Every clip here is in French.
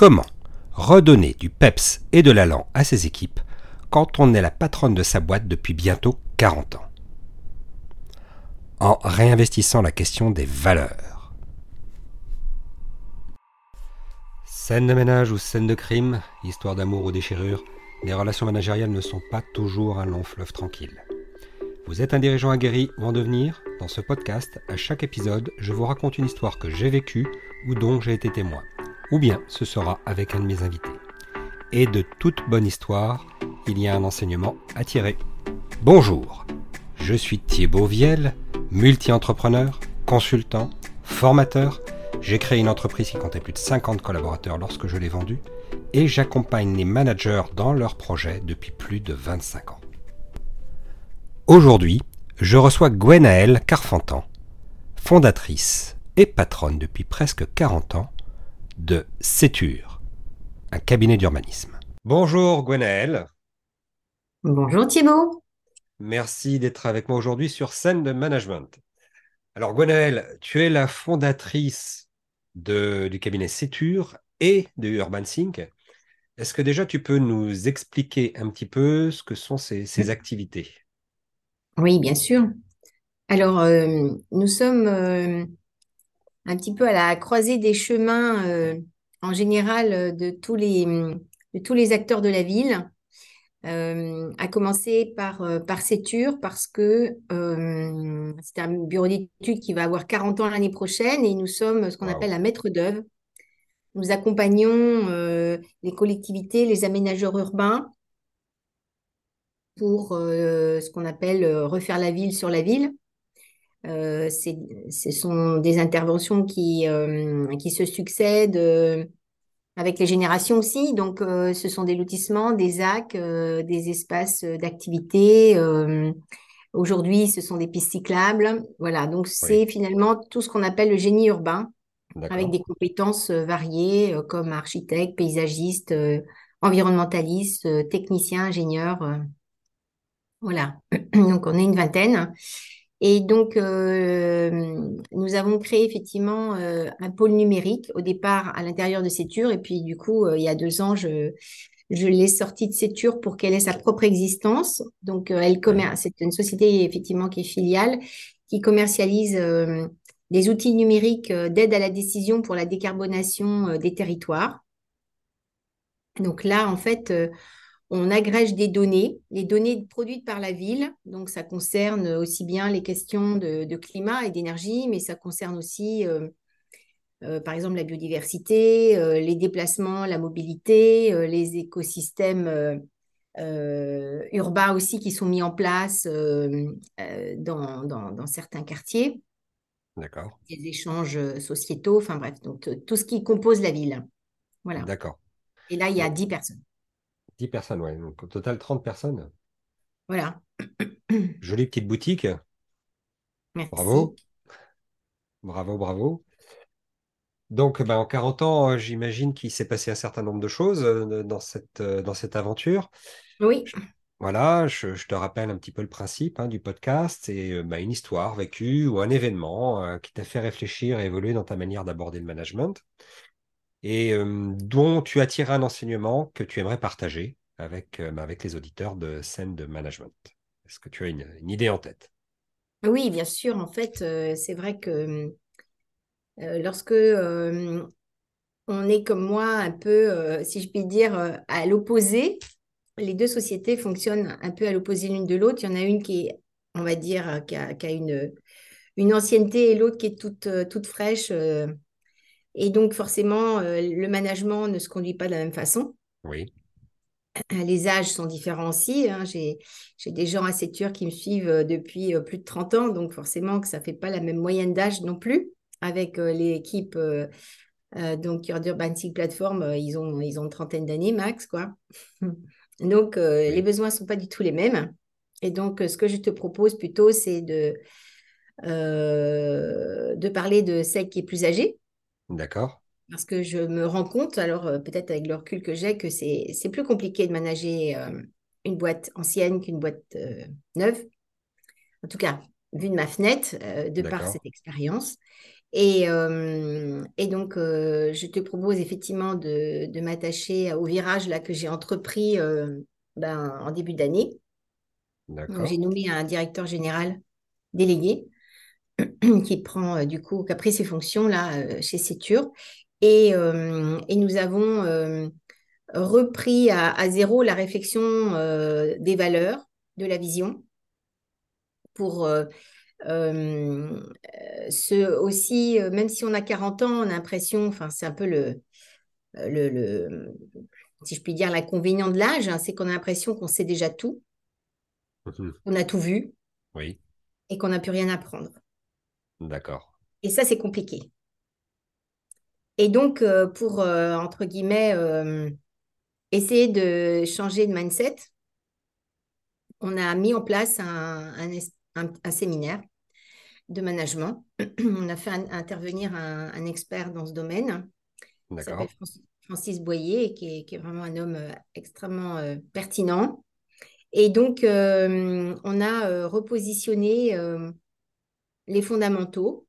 Comment redonner du peps et de l'allant à ses équipes quand on est la patronne de sa boîte depuis bientôt 40 ans? En réinvestissant la question des valeurs. Scène de ménage ou scène de crime, histoire d'amour ou déchirure, les relations managériales ne sont pas toujours un long fleuve tranquille. Vous êtes un dirigeant aguerri ou en devenir? Dans ce podcast, à chaque épisode, je vous raconte une histoire que j'ai vécue ou dont j'ai été témoin. Ou bien ce sera avec un de mes invités. Et de toute bonne histoire, il y a un enseignement à tirer. Bonjour, je suis Thibaut Viel, multi-entrepreneur, consultant, formateur. J'ai créé une entreprise qui comptait plus de 50 collaborateurs lorsque je l'ai vendue et j'accompagne les managers dans leurs projets depuis plus de 25 ans. Aujourd'hui, je reçois Gwenaëlle Carfentan, fondatrice et patronne depuis presque 40 ans de Séture, un cabinet d'urbanisme. Bonjour Gwenaëlle. Bonjour Thibault. Merci d'être avec moi aujourd'hui sur scène de management. Alors Gwenaëlle, tu es la fondatrice de, du cabinet Séture et de Urban Sync. Est-ce que déjà tu peux nous expliquer un petit peu ce que sont ces activités? Oui, bien sûr. Alors, euh, nous sommes euh, un petit peu à la croisée des chemins euh, en général de tous les, de tous les acteurs de la ville, à commencer par, par Séture, parce que c'est un bureau d'études qui va avoir 40 ans l'année prochaine et nous sommes ce qu'on appelle la maître d'œuvre. Nous accompagnons les collectivités, les aménageurs urbains pour euh, ce qu'on appelle euh, refaire la ville sur la ville. Euh, ce sont des interventions qui, qui se succèdent avec les générations aussi. Donc, ce sont des lotissements, des AC, des espaces d'activité. Aujourd'hui, ce sont des pistes cyclables. Voilà, donc c'est finalement tout ce qu'on appelle le génie urbain, avec des compétences variées comme architecte, paysagiste, environnementaliste, technicien, ingénieur. Voilà, donc on est une vingtaine. Et donc, euh, nous avons créé effectivement euh, un pôle numérique au départ à l'intérieur de Séture. Et puis, du coup, euh, il y a deux ans, je, je l'ai sortie de Séture pour qu'elle ait sa propre existence. Donc, elle c'est une société effectivement qui est filiale, qui commercialise des outils numériques d'aide à la décision pour la décarbonation des territoires. Donc là, en fait, on agrège des données, les données produites par la ville. Donc, ça concerne aussi bien les questions de, climat et d'énergie, mais ça concerne aussi, euh, euh, par exemple, la biodiversité, euh, les déplacements, la mobilité, les écosystèmes urbains aussi qui sont mis en place dans, dans, certains quartiers. D'accord. Les échanges sociétaux, enfin bref, donc tout ce qui compose la ville. Voilà. D'accord. Et là, il y a 10 personnes. 10 personnes, oui. Donc au total, 30 personnes. Voilà. Jolie petite boutique. Merci. Bravo. Bravo, bravo. Donc, ben, en 40 ans, euh, j'imagine qu'il s'est passé un certain nombre de choses euh, dans cette, euh, dans cette aventure. Oui. Voilà, je, te rappelle un petit peu le principe hein, du podcast. C'est ben, une histoire vécue ou un événement qui t'a fait réfléchir et évoluer dans ta manière d'aborder le management et dont tu as un enseignement que tu aimerais partager avec, bah, avec les auditeurs de scène de management. Est-ce que tu as une, idée en tête? Oui, bien sûr. En fait, c'est vrai que lorsque on est comme moi un peu, si je puis dire, à l'opposé, les deux sociétés fonctionnent un peu à l'opposé l'une de l'autre. Il y en a une qui est, on va dire, qui a, une, une ancienneté et l'autre qui est toute, toute fraîche et donc, forcément, euh, le management ne se conduit pas de la même façon. Oui. Les âges sont différents aussi. Hein. J'ai des gens à Séture qui me suivent euh, depuis euh, plus de 30 ans, donc forcément que ça ne fait pas la même moyenne d'âge non plus. Avec l'équipe donc d'Urban Sig Platform, ils ont, ils ont une trentaine d'années max, quoi. donc, les besoins ne sont pas du tout les mêmes. Et donc, ce que je te propose plutôt, c'est de, de parler de celle qui est plus âgée, D'accord. Parce que je me rends compte, alors euh, peut-être avec le recul que j'ai, que c'est plus compliqué de manager euh, une boîte ancienne qu'une boîte euh, neuve. En tout cas, vu de ma fenêtre, de par cette expérience. Et, et donc, je te propose effectivement de, de m'attacher au virage là, que j'ai entrepris ben, en début d'année. J'ai nommé un directeur général délégué qui prend du coup, qui a pris ses fonctions là chez Sétur. Et, et nous avons repris à, zéro la réflexion euh, des valeurs, de la vision, pour euh, euh, ce aussi, même si on a 40 ans, on a l'impression, enfin c'est un peu le, le, si je puis dire, l'inconvénient de l'âge, hein, c'est qu'on a l'impression qu'on sait déjà tout, mhm. on a tout vu, oui. et qu'on n'a plus rien à apprendre. D'accord. Et ça, c'est compliqué. Et donc, pour, entre guillemets, essayer de changer de mindset, on a mis en place un, séminaire de management. on a fait intervenir un, expert dans ce domaine. Francis Boyer, qui est, qui est, vraiment un homme euh, extrêmement euh, pertinent. Et donc, euh, on a repositionné les fondamentaux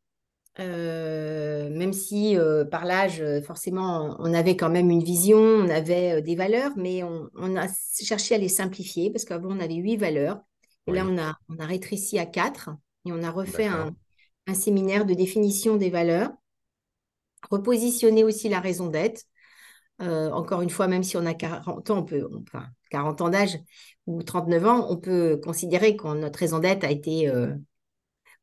euh, même si euh, par l'âge, euh, forcément, on avait quand même une vision, on avait des valeurs, mais on, a cherché à les simplifier parce qu'avant, on avait huit valeurs. Et là, on a, on a rétréci à quatre et on a refait un, séminaire de définition des valeurs, repositionner aussi la raison d'être. encore une fois, même si on a 40 ans, on peut, enfin, 40 ans d'âge ou 39 ans, on peut considérer que notre raison d'être a été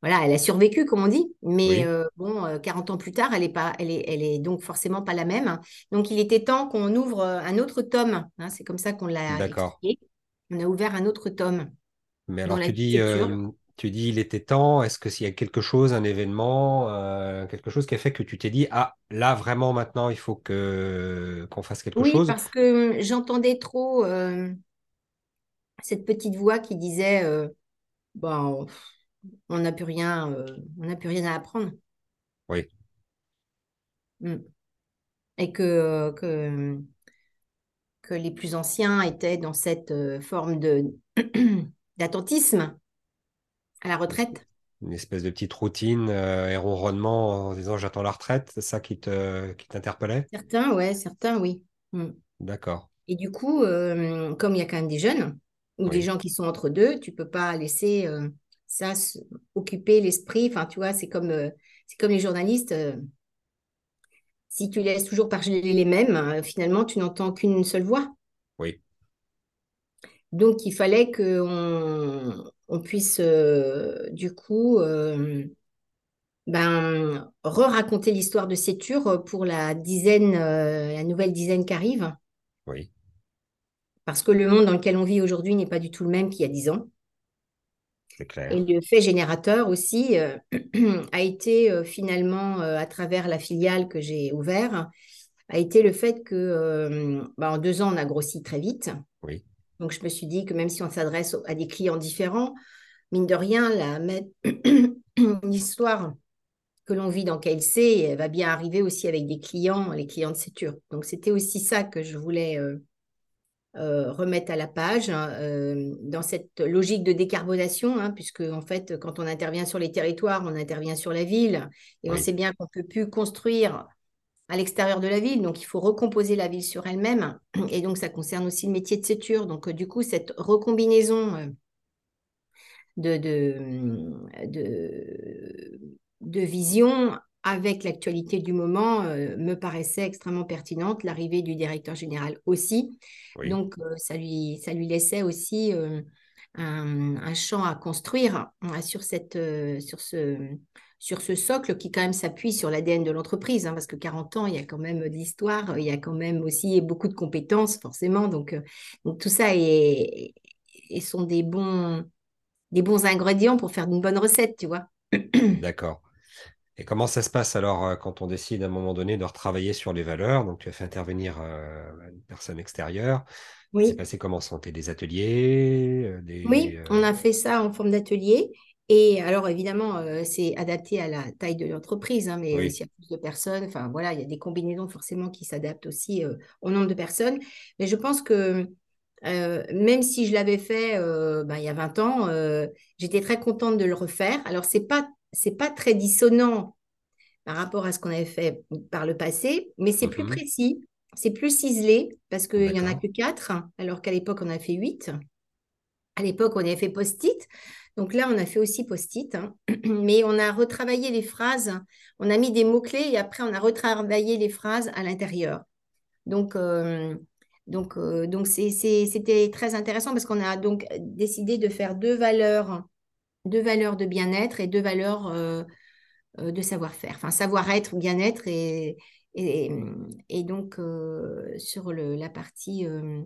voilà, elle a survécu, comme on dit, mais euh, bon, 40 euh, ans plus tard, elle est pas, elle est, elle est donc forcément pas la même. Donc, il était temps qu'on ouvre euh, un autre tome. Hein, c'est comme ça qu'on l'a expliqué. On a ouvert un autre tome. Mais alors, tu dis, tu dis, il était temps. Est-ce que s'il y a quelque chose, un événement, quelque chose qui a fait que tu t'es dit, ah, là, vraiment, maintenant, il faut que qu'on fasse quelque chose? Oui, parce que j'entendais trop cette petite voix qui disait, bon on n'a plus rien, euh, on n'a plus rien à apprendre. Oui. Mm. Et que, euh, que, que les plus anciens étaient dans cette euh, forme de d'attentisme à la retraite. Une espèce de petite routine et ronronnement en disant j'attends la retraite, c'est ça qui te qui t'interpellait? Certains, ouais, certains, oui. Mm. D'accord. Et du coup, comme il y a quand même des jeunes ou des gens qui sont entre deux, tu peux pas laisser ça, occuper l'esprit. Enfin, tu vois, c'est comme, euh, c'est comme les journalistes. Euh, si tu laisses toujours parler les mêmes, euh, finalement, tu n'entends qu'une seule voix. Oui. Donc, il fallait qu'on on puisse, du coup, ben, re-raconter l'histoire de Séture pour la dizaine, la nouvelle dizaine qui arrive. Oui. Parce que le monde dans lequel on vit aujourd'hui n'est pas du tout le même qu'il y a dix ans. Et le fait générateur aussi euh, a été euh, finalement, euh, à travers la filiale que j'ai ouverte, a été le fait que bah, en deux ans, on a grossi très vite. Oui. Donc, je me suis dit que même si on s'adresse à des clients différents, mine de rien, l'histoire que l'on vit dans KLC elle va bien arriver aussi avec des clients, les clients de Sétur. Donc, c'était aussi ça que je voulais euh, remettre à la page hein, euh, dans cette logique de décarbonation, hein, puisque en fait, quand on intervient sur les territoires, on intervient sur la ville, et on sait bien qu'on ne peut plus construire à l'extérieur de la ville, donc il faut recomposer la ville sur elle-même, et donc ça concerne aussi le métier de séture. Donc euh, du coup, cette recombinaison de, de, de vision avec l'actualité du moment, euh, me paraissait extrêmement pertinente, l'arrivée du directeur général aussi. Donc, euh, ça, lui, ça lui laissait aussi euh, un, champ à construire sur, cette, sur, ce, sur ce socle qui quand même s'appuie sur l'ADN de l'entreprise, hein, parce que 40 ans, il y a quand même de l'histoire, il y a quand même aussi beaucoup de compétences, forcément. Donc, donc tout ça est, et sont des bons, des bons ingrédients pour faire une bonne recette, tu vois. D'accord. Et comment ça se passe alors euh, quand on décide à un moment donné de retravailler sur les valeurs? Donc, tu as fait intervenir euh, une personne extérieure. Oui. C'est passé comment? Santé des ateliers euh, des, Oui, on a fait ça en forme d'atelier. Et alors, évidemment, c'est adapté à la taille de l'entreprise, hein, mais s'il y a plus de personnes, enfin voilà, il y a des combinaisons forcément qui s'adaptent aussi au nombre de personnes. Mais je pense que même si je l'avais fait ben, il y a 20 ans, j'étais très contente de le refaire. Alors, c'est pas c'est pas très dissonant par rapport à ce qu'on avait fait par le passé, mais c'est plus Mhm. précis, c'est plus ciselé parce qu'il n'y en a que quatre, alors qu'à l'époque, on a fait huit. À l'époque, on avait fait post-it. Donc là, on a fait aussi post-it, hein. mais on a retravaillé les phrases, on a mis des mots-clés et après, on a retravaillé les phrases à l'intérieur. Donc, euh, donc, euh, donc c'était très intéressant parce qu'on a donc décidé de faire deux valeurs, deux valeurs de bien-être et deux valeurs euh, euh, de savoir-faire. Enfin, savoir-être, bien-être et, et, et donc euh, sur le, la partie euh,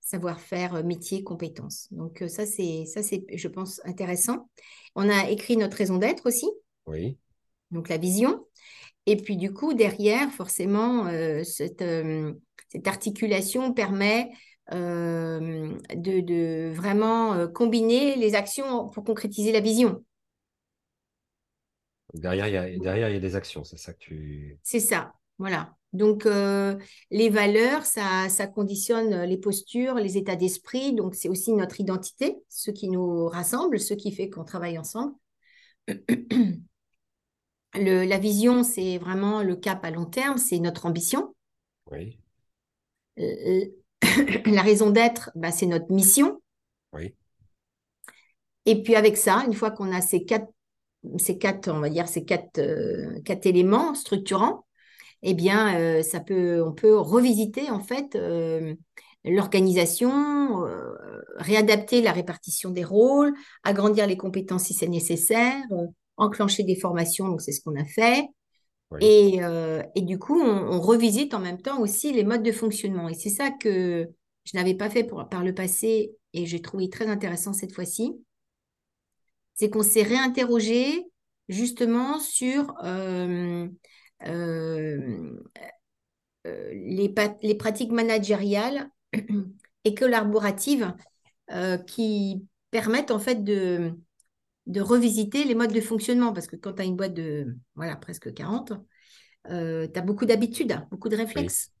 savoir-faire, métier, compétences. Donc ça, c'est, ça, c'est, je pense, intéressant. On a écrit notre raison d'être aussi, Oui. donc la vision. Et puis du coup, derrière, forcément, cette, cette articulation permet euh, de, de vraiment euh, combiner les actions pour concrétiser la vision. Derrière, il y a, derrière, il y a des actions, c'est ça que tu... C'est ça, voilà. Donc, euh, les valeurs, ça, ça conditionne les postures, les états d'esprit. Donc, c'est aussi notre identité, ce qui nous rassemble, ce qui fait qu'on travaille ensemble. Le- la vision, c'est vraiment le cap à long terme, c'est notre ambition. Oui, la raison d'être, bah, c'est notre mission. oui, Et puis avec ça, une fois qu'on a ces quatre, ces quatre, on va dire, ces quatre, euh, quatre éléments structurants, eh bien, euh, ça peut, on peut revisiter en fait euh, l'organisation, réadapter la répartition des rôles, agrandir les compétences si c'est nécessaire, enclencher des formations, donc c'est ce qu'on a fait. Et, euh, et du coup, on, revisite en même temps aussi les modes de fonctionnement. Et c'est ça que je n'avais pas fait par le passé et j'ai trouvé très intéressant cette fois-ci. C'est qu'on s'est réinterrogé justement sur euh, euh, les, pratiques managériales et collaboratives qui permettent en fait de, de revisiter les modes de fonctionnement. Parce que quand tu as une boîte de voilà, presque 40, tu as beaucoup d'habitudes, beaucoup de Oui. réflexes.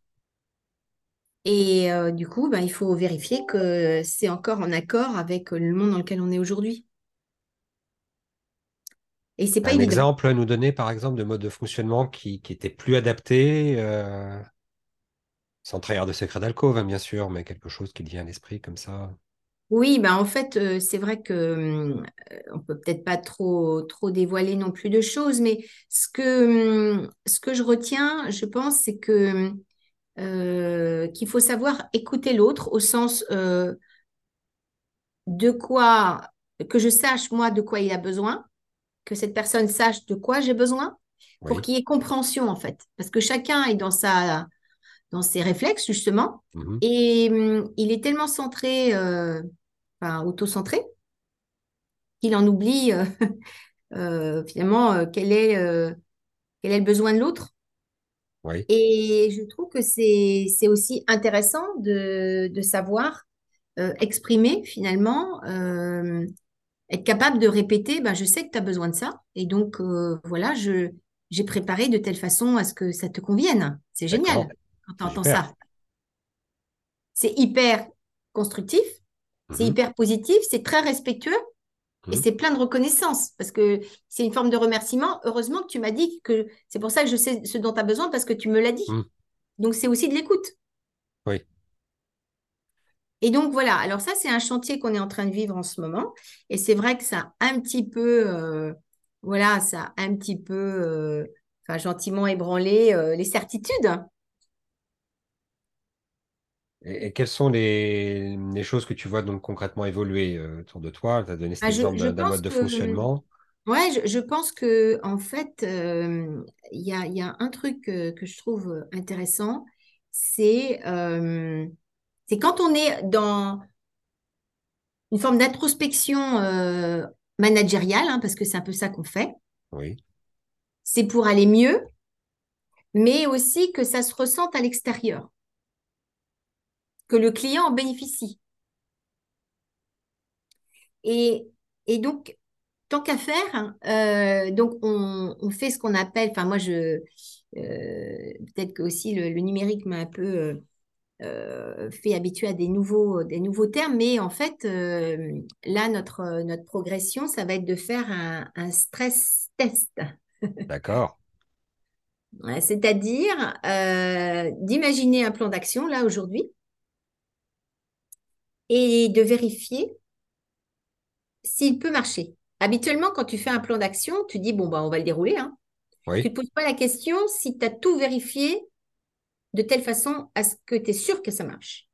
Et euh, du coup, ben, il faut vérifier que c'est encore en accord avec le monde dans lequel on est aujourd'hui. Et c'est pas Un évident. exemple à nous donner, par exemple, de mode de fonctionnement qui, qui était plus adapté, euh, sans trahir de secret d'alcôve, hein, bien sûr, mais quelque chose qui vient à l'esprit comme ça. Oui, ben en fait, euh, c'est vrai que euh, on peut peut-être pas trop trop dévoiler non plus de choses, mais ce que hum, ce que je retiens, je pense, c'est que euh, qu'il faut savoir écouter l'autre au sens de quoi que je sache moi de quoi il a besoin, que cette personne sache de quoi j'ai besoin, pour qu'il y ait compréhension en fait, parce que chacun est dans sa dans ses réflexes justement, et il est tellement centré, enfin auto-centré qu'il en oublie euh, euh, finalement euh, quel est, quel est le besoin de l'autre. Oui. Et je trouve que c'est, c'est aussi intéressant de, de savoir exprimer finalement, être capable de répéter, ben, je sais que tu as besoin de ça. Et donc, voilà, je, j'ai préparé de telle façon à ce que ça te convienne. C'est génial quand tu entends ça. C'est hyper constructif, c'est Mhm. hyper positif, c'est très respectueux. Et Mhm. c'est plein de reconnaissance parce que c'est une forme de remerciement. Heureusement que tu m'as dit que c'est pour ça que je sais ce dont tu as besoin parce que tu me l'as dit. Mhm. Donc c'est aussi de l'écoute. Oui. Et donc voilà, alors ça c'est un chantier qu'on est en train de vivre en ce moment. Et c'est vrai que ça a un petit peu, euh, voilà, ça a un petit peu, euh, enfin gentiment ébranlé euh, les certitudes. Et, et quelles sont les, les choses que tu vois donc concrètement évoluer euh, autour de toi? Tu as donné cet Ah, exemple d'un mode de que, fonctionnement. ouais, je, je pense que en fait, euh, il y a, il y a un truc euh, que je trouve intéressant, c'est euh, quand on est dans une forme d'introspection euh, managériale, hein, parce que c'est un peu ça qu'on fait, Oui. c'est pour aller mieux, mais aussi que ça se ressente à l'extérieur, que le client en bénéficie. Et, et donc, tant qu'à faire, euh, donc on, on fait ce qu'on appelle, enfin moi je, euh, peut-être que aussi le, le numérique m'a un peu euh, fait habituer à des nouveaux, des nouveaux termes, mais en fait, là, notre, notre progression, ça va être de faire un, un stress test. D'accord. C'est-à-dire d'imaginer un plan d'action là aujourd'hui et de vérifier s'il peut marcher. Habituellement, quand tu fais un plan d'action, tu dis, bon, bah, on va le dérouler. Hein. Tu ne te poses pas la question si tu as tout vérifié de telle façon à ce que tu es sûr que ça marche.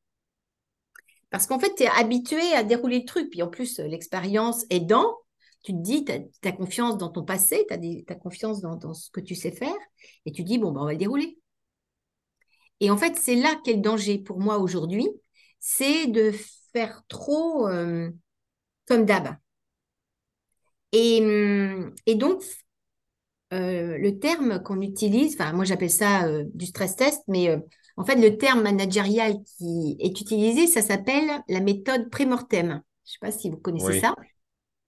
Parce qu'en fait, tu es habitué à dérouler le truc. Puis en plus, l'expérience aidant, tu te dis, tu as, confiance dans ton passé, tu as, confiance dans, dans ce que tu sais faire. Et tu dis, bon, bah, on va le dérouler. Et en fait, c'est là qu'est le danger pour moi aujourd'hui, c'est de faire trop euh, comme d'hab. Et, hum, et donc, euh, le terme qu'on utilise, enfin, moi j'appelle ça euh, du stress test, mais euh, en fait, le terme managérial qui est utilisé, ça s'appelle la méthode pré-mortem. Je ne sais pas si vous connaissez oui, ça,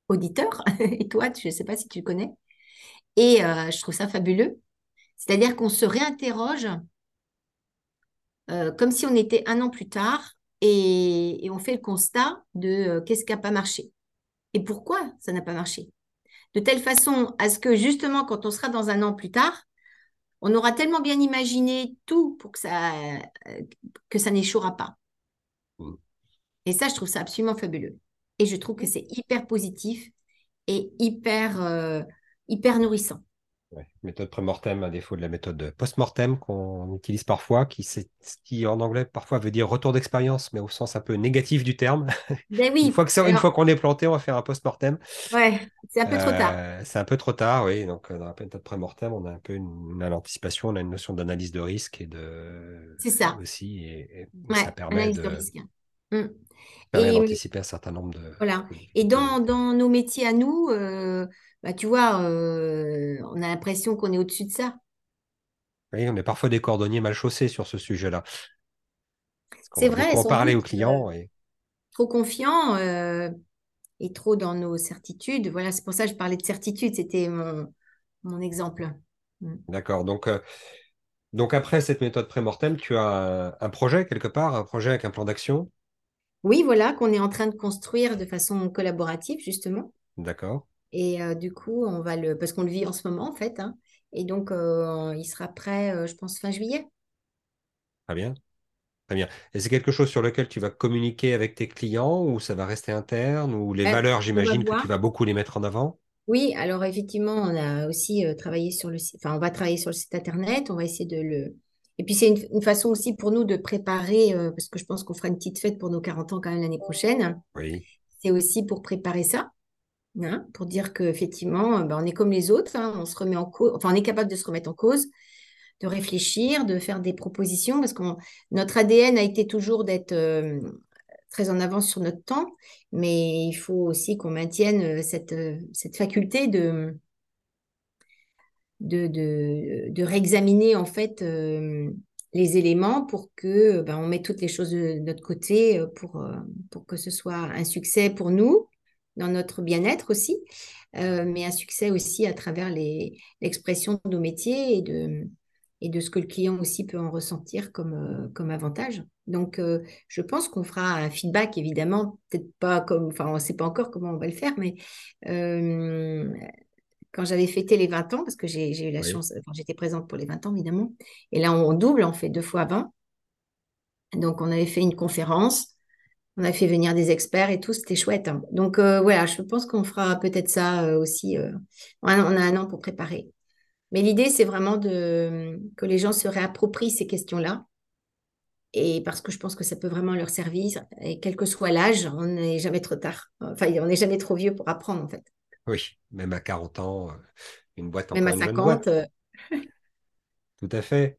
auditeur, et toi, je ne sais pas si tu connais. Et euh, je trouve ça fabuleux. C'est-à-dire qu'on se réinterroge euh, comme si on était un an plus tard et, et on fait le constat de euh, qu'est-ce qui n'a pas marché et pourquoi ça n'a pas marché. De telle façon à ce que justement, quand on sera dans un an plus tard, on aura tellement bien imaginé tout pour que ça, euh, que ça n'échouera pas. Mm. Et ça, je trouve ça absolument fabuleux. Et je trouve que c'est hyper positif et hyper, euh, hyper nourrissant. Ouais. Méthode pré-mortem à défaut de la méthode post-mortem qu'on utilise parfois, qui, c'est- qui en anglais parfois veut dire retour d'expérience, mais au sens un peu négatif du terme. Ben Une oui, fois une alors, fois qu'on est planté, on va faire un post-mortem. ouais, c'est un peu trop tard. Euh, c'est un peu trop tard, oui. Donc, euh, dans la méthode pré-mortem, on a un peu une, une anticipation, on a une notion d'analyse de risque et de C'est ça. aussi, et, et- et ça Ouais, permet de risque. Mm. permet Et d'anticiper un certain nombre de, voilà. Et dans, dans nos métiers à nous, euh, bah, tu vois, euh, on a l'impression qu'on est au-dessus de ça. Oui, on est parfois des cordonniers mal chaussés sur ce sujet-là. C'est vrai, sans parler aux euh, clients. Et... trop confiants euh, et trop dans nos certitudes. Voilà, c'est pour ça que je parlais de certitude, c'était mon, mon exemple. Mm. D'accord. Donc, donc, après cette méthode pré-mortem, tu as un projet quelque part, un projet avec un plan d'action? Oui, voilà, qu'on est en train de construire de façon collaborative, justement. D'accord. Et euh, du coup, on va le, parce qu'on le vit en ce moment, en fait, hein. Et donc, euh, il sera prêt, euh, je pense, fin juillet. Très bien. Très bien. Et c'est quelque chose sur lequel tu vas communiquer avec tes clients ou ça va rester interne ou les Euh, valeurs, j'imagine que tu vas beaucoup les mettre en avant? Oui, alors effectivement, on a aussi travaillé sur le site, enfin, on va travailler sur le site internet, on va essayer de le... Et puis, c'est une, une façon aussi pour nous de préparer, euh, parce que je pense qu'on fera une petite fête pour nos 40 ans quand même l'année prochaine. Oui. C'est aussi pour préparer ça, hein, pour dire qu'effectivement, ben, on est comme les autres, hein, on se remet en cause, enfin, on est capable de se remettre en cause, de réfléchir, de faire des propositions, parce que notre ADN a été toujours d'être euh, très en avance sur notre temps, mais il faut aussi qu'on maintienne euh, cette, euh, cette faculté de, de, de, réexaminer en fait euh, les éléments pour que ben, on mette toutes les choses de notre côté euh, pour, euh, pour que ce soit un succès pour nous, dans notre bien-être aussi, mais un succès aussi à travers l'expression de nos métiers et de, et de ce que le client aussi peut en ressentir comme, comme avantage. Donc, je pense qu'on fera un feedback, évidemment, peut-être pas comme, enfin, on ne sait pas encore comment on va le faire, mais quand j'avais fêté les 20 ans, parce que j'ai eu la Oui. chance, enfin, j'étais présente pour les 20 ans, évidemment, et là, on double, on fait deux fois 20. Donc, on avait fait une conférence, on a fait venir des experts et tout, c'était chouette. hein. Donc, euh, voilà, je pense qu'on fera peut-être ça euh, aussi. euh, on a on a un an pour préparer. Mais l'idée, c'est vraiment de, que les gens se réapproprient ces questions-là. Et parce que je pense que ça peut vraiment leur servir. Et quel que soit l'âge, on n'est jamais trop tard. Enfin, on n'est jamais trop vieux pour apprendre, en fait. Oui. Même à 40 ans, euh, une boîte Même encore à une jeune 50. boîte. euh, Tout à fait.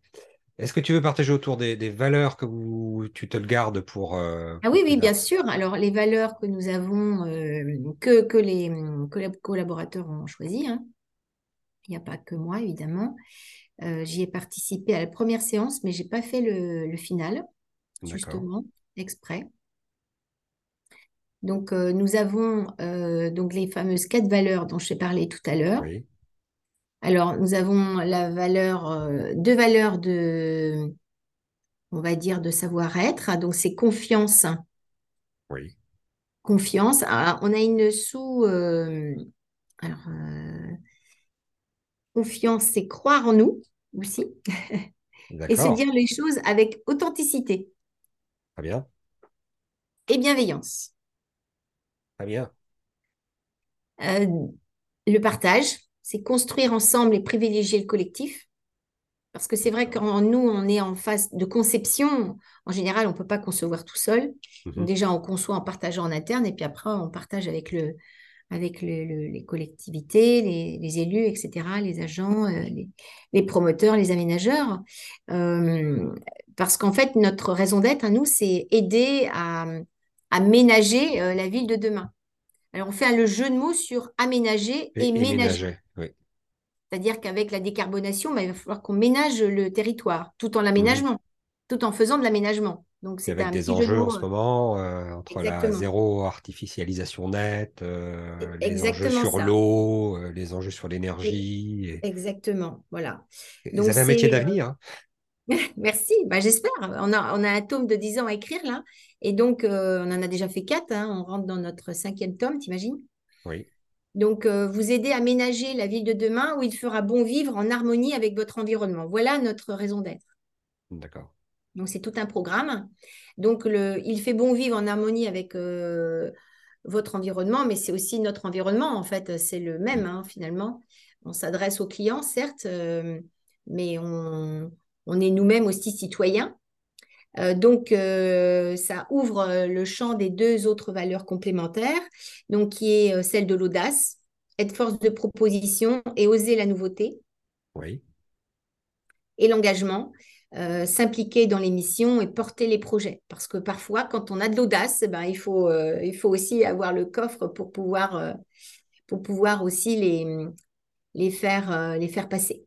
Est-ce que tu veux partager autour des, des valeurs que vous, tu te le gardes pour, euh, Ah oui, oui, bien sûr. Alors, les valeurs que nous avons, euh, que, que les collab- collaborateurs ont choisies, hein. Il n'y a pas que moi, évidemment. Euh, j'y ai participé à la première séance, mais j'ai pas fait le, le final, justement, exprès. Donc, euh, nous avons euh, donc les fameuses quatre valeurs dont je t'ai parlé tout à l'heure. Oui. Alors, nous avons la valeur, euh, deux valeurs de, on va dire, de savoir-être. Donc, c'est confiance, Oui. confiance. On a une sous, alors, confiance, c'est croire en nous. aussi. Et se dire les choses avec authenticité. Très bien. Et bienveillance. Très bien. Euh, le partage, c'est construire ensemble et privilégier le collectif. Parce que c'est vrai qu'en nous, on est en phase de conception. En général, on ne peut pas concevoir tout seul. Mhm. déjà, on conçoit en partageant en interne et puis après, on partage avec, le, avec les collectivités, les, élus, etc., les agents, euh, les, promoteurs, les aménageurs. Euh, parce qu'en fait, notre raison d'être à nous, c'est aider à, ménager euh, la ville de demain. Alors, on fait le jeu de mots sur aménager et, ménager. C'est-à-dire qu'avec la décarbonation, bah, il va falloir qu'on ménage le territoire, tout en l'aménagement, mmh. tout en faisant de l'aménagement. Donc, c'est avec des enjeux en ce moment, euh, entre la zéro artificialisation nette, euh, les enjeux sur l'eau, euh, les enjeux sur l'énergie. Exactement, voilà. Vous avez un métier d'avenir. Hein. Merci, bah, j'espère. On a, on a un tome de 10 ans à écrire là. Et donc, on en a déjà fait 4. Hein. On rentre dans notre cinquième tome, t'imagines? Oui. Donc, vous aider à ménager la ville de demain où il fera bon vivre en harmonie avec votre environnement. Voilà notre raison d'être. D'accord. Donc, c'est tout un programme. Donc, le, il fait bon vivre en harmonie avec euh, votre environnement, mais c'est aussi notre environnement, en fait. C'est le même, hein, finalement. On s'adresse aux clients, certes, euh, mais on, est nous-mêmes aussi citoyens. Euh, donc, ça ouvre le champ des deux autres valeurs complémentaires, donc qui est celle de l'audace, être force de proposition et oser la nouveauté. Oui. Et l'engagement, euh, s'impliquer dans les missions et porter les projets. Parce que parfois, quand on a de l'audace, ben, il, faut, euh, il faut aussi avoir le coffre pour pouvoir, euh, pour pouvoir aussi les, les, faire, les faire passer.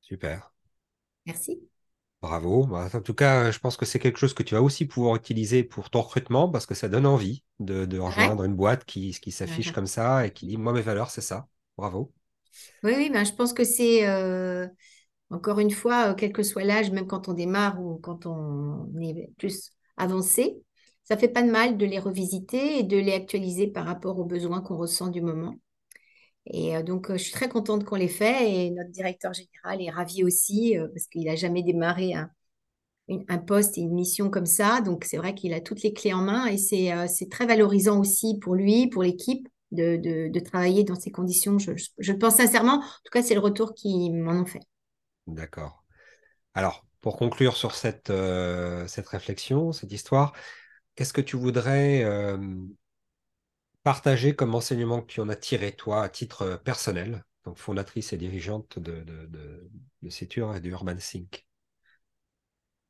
Super. Merci. Bravo. Bah, en tout cas, je pense que c'est quelque chose que tu vas aussi pouvoir utiliser pour ton recrutement parce que ça donne envie de, rejoindre une boîte qui, qui s'affiche comme ça et qui dit Moi, mes valeurs, c'est ça. Bravo. Oui, oui ben, je pense que c'est encore une fois, euh, quel que soit l'âge, même quand on démarre ou quand on est plus avancé, ça fait pas de mal de les revisiter et de les actualiser par rapport aux besoins qu'on ressent du moment. Et euh, donc, euh, je suis très contente qu'on les fait et notre directeur général est ravi aussi parce qu'il n'a jamais démarré un, poste et une mission comme ça. Donc, c'est vrai qu'il a toutes les clés en main et c'est très valorisant aussi pour lui, pour l'équipe, de, travailler dans ces conditions. Je, pense sincèrement. En tout cas, c'est le retour qu'ils m'en ont fait. D'accord. Alors, pour conclure sur cette, euh, réflexion, cette histoire, qu'est-ce que tu voudrais euh, partager comme enseignement que tu en as tiré, toi, à titre personnel, donc fondatrice et dirigeante de, de, et de Urban Sync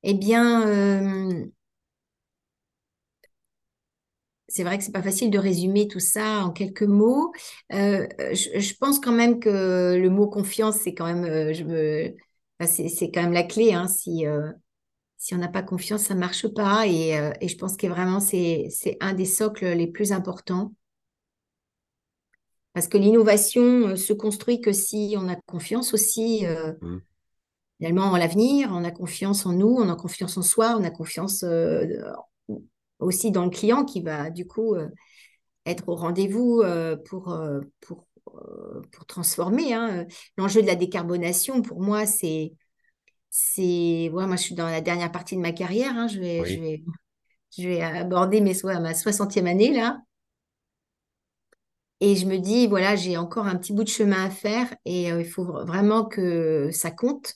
Eh bien, euh, c'est vrai que c'est pas facile de résumer tout ça en quelques mots. je, pense quand même que le mot confiance, c'est quand même, je me, c'est quand même la clé. Hein. Si, euh, si on n'a pas confiance, ça ne marche pas. Et, euh, et je pense que vraiment, c'est un des socles les plus importants. Parce que l'innovation euh, se construit que si on a confiance aussi, mmh. finalement, en l'avenir, on a confiance en nous, on a confiance en soi, on a confiance aussi dans le client qui va du coup être au rendez-vous pour, pour euh, pour transformer. Hein. L'enjeu de la décarbonation, pour moi, c'est. c'est ouais, moi, je suis dans la dernière partie de ma carrière. Hein. Je, vais, je, vais, je vais aborder mes, ma 60e année, là. Et je me dis, voilà, j'ai encore un petit bout de chemin à faire et euh, il faut vraiment que ça compte,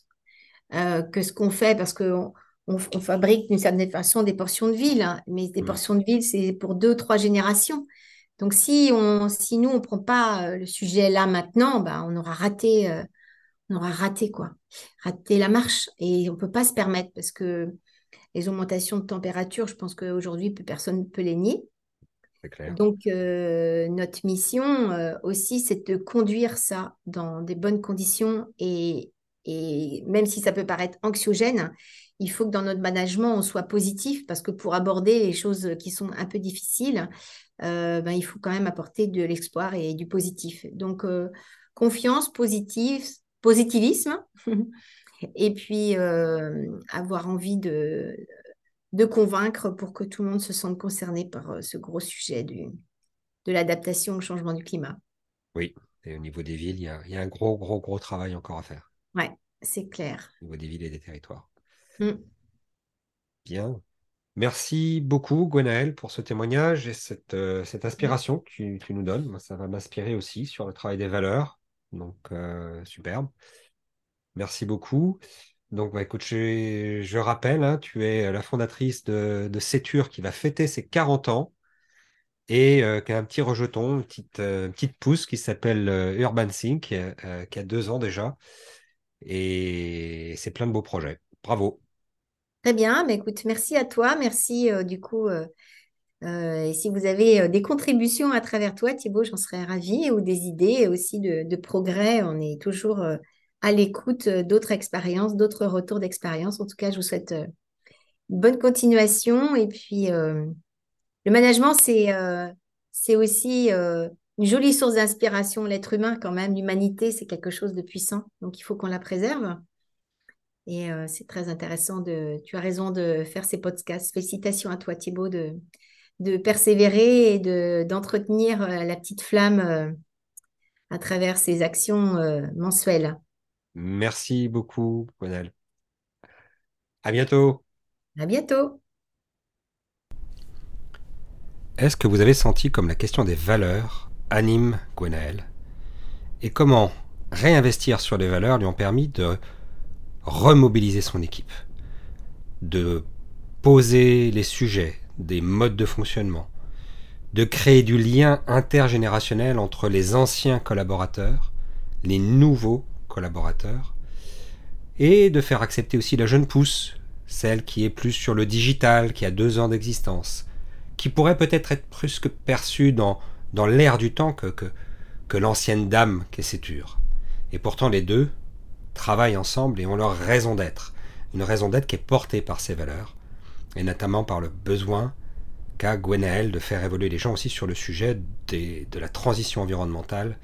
euh, que ce qu'on fait, parce qu'on on, fabrique d'une certaine façon des portions de ville, hein. mais des mmh. portions de ville, c'est pour deux, trois générations. Donc, si, on, si nous, on ne prend pas euh, le sujet là maintenant, bah, on aura raté, euh, on aura raté quoi, raté la marche. Et on ne peut pas se permettre parce que les augmentations de température, je pense qu'aujourd'hui, personne ne peut les nier. Donc, euh, notre mission aussi, c'est de conduire ça dans des bonnes conditions et, et même si ça peut paraître anxiogène, il faut que dans notre management, on soit positif parce que pour aborder les choses qui sont un peu difficiles, euh, ben, il faut quand même apporter de l'espoir et du positif. Donc, euh, confiance, positive, positivisme, et puis euh, avoir envie de, de convaincre pour que tout le monde se sente concerné par ce gros sujet du, de l'adaptation au changement du climat. Oui, et au niveau des villes, il y, a, il y a un gros, gros, gros travail encore à faire. Ouais, c'est clair. Au niveau des villes et des territoires. Mm. Bien. Merci beaucoup, Gwenaël, pour ce témoignage et cette, euh, cette inspiration que tu, tu nous donnes. Moi, ça va m'inspirer aussi sur le travail des valeurs. Donc, euh, superbe. Merci beaucoup. Donc, bah, écoute, je, rappelle, hein, tu es la fondatrice de, de qui va fêter ses 40 ans et euh, qui a un petit rejeton, une petite, euh, pousse qui s'appelle euh, Urban Sync, euh, qui a deux ans déjà. Et c'est plein de beaux projets. Bravo. Très bien, mais écoute, merci à toi, merci euh, du coup. euh, euh, et si vous avez euh, des contributions à travers toi, Thibaut, j'en serais ravie, ou des idées aussi de, progrès, on est toujours euh, à l'écoute euh, d'autres expériences, d'autres retours d'expérience. En tout cas, je vous souhaite euh, une bonne continuation. Et puis, euh, le management, c'est aussi une jolie source d'inspiration. L'être humain, quand même, l'humanité, c'est quelque chose de puissant. Donc, il faut qu'on la préserve. Et c'est très intéressant de, tu as raison de faire ces podcasts. Félicitations à toi, Thibaut, de, de persévérer et de, d'entretenir la petite flamme à travers ces actions mensuelles. Merci beaucoup, Gwenaël. À bientôt. À bientôt. Est-ce que vous avez senti comme la question des valeurs anime Gwenaël Et comment réinvestir sur les valeurs lui ont permis de remobiliser son équipe, de poser les sujets, des modes de fonctionnement, de créer du lien intergénérationnel entre les anciens collaborateurs, les nouveaux collaborateurs, et de faire accepter aussi la jeune pousse, celle qui est plus sur le digital, qui a deux ans d'existence, qui pourrait peut-être être plus que perçue dans, dans l'air du temps que, que, l'ancienne dame qu'est Séture. Et pourtant les deux travaillent ensemble et ont leur raison d'être. Une raison d'être qui est portée par ces valeurs, et notamment par le besoin qu'a Gwenaël de faire évoluer les gens aussi sur le sujet de la transition environnementale,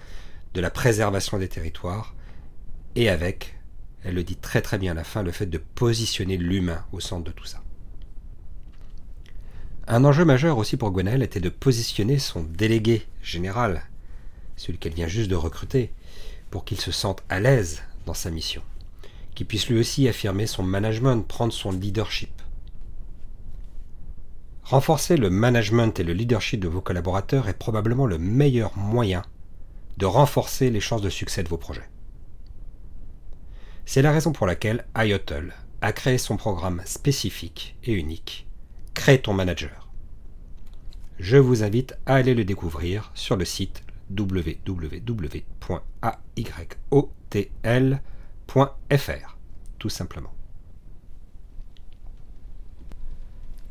de la préservation des territoires, et avec, elle le dit très très bien à la fin, le fait de positionner l'humain au centre de tout ça. Un enjeu majeur aussi pour Gwenaël était de positionner son délégué général, celui qu'elle vient juste de recruter, pour qu'il se sente à l'aise dans sa mission, qu'il puisse lui aussi affirmer son management, prendre son leadership. Renforcer le management et le leadership de vos collaborateurs est probablement le meilleur moyen de renforcer les chances de succès de vos projets. C'est la raison pour laquelle IOTL a créé son programme spécifique et unique, Crée ton manager. Je vous invite à aller le découvrir sur le site www.ayotl.fr, tout simplement.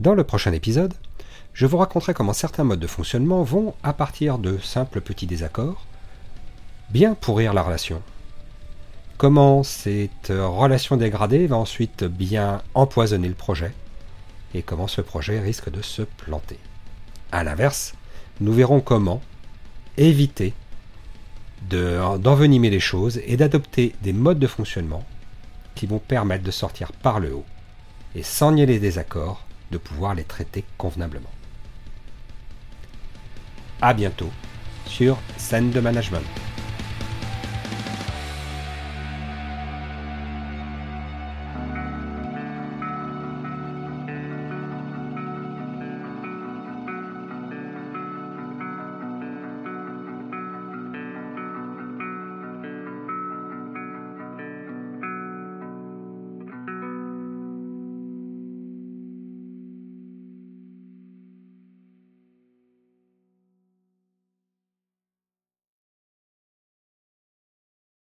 Dans le prochain épisode, je vous raconterai comment certains modes de fonctionnement vont, à partir de simples petits désaccords, bien pourrir la relation. Comment cette relation dégradée va ensuite bien empoisonner le projet et comment ce projet risque de se planter. A l'inverse, nous verrons comment éviter de- d'envenimer les choses et d'adopter des modes de fonctionnement qui vont permettre de sortir par le haut et sans nier les désaccords, de pouvoir les traiter convenablement. A bientôt sur Scène de Management.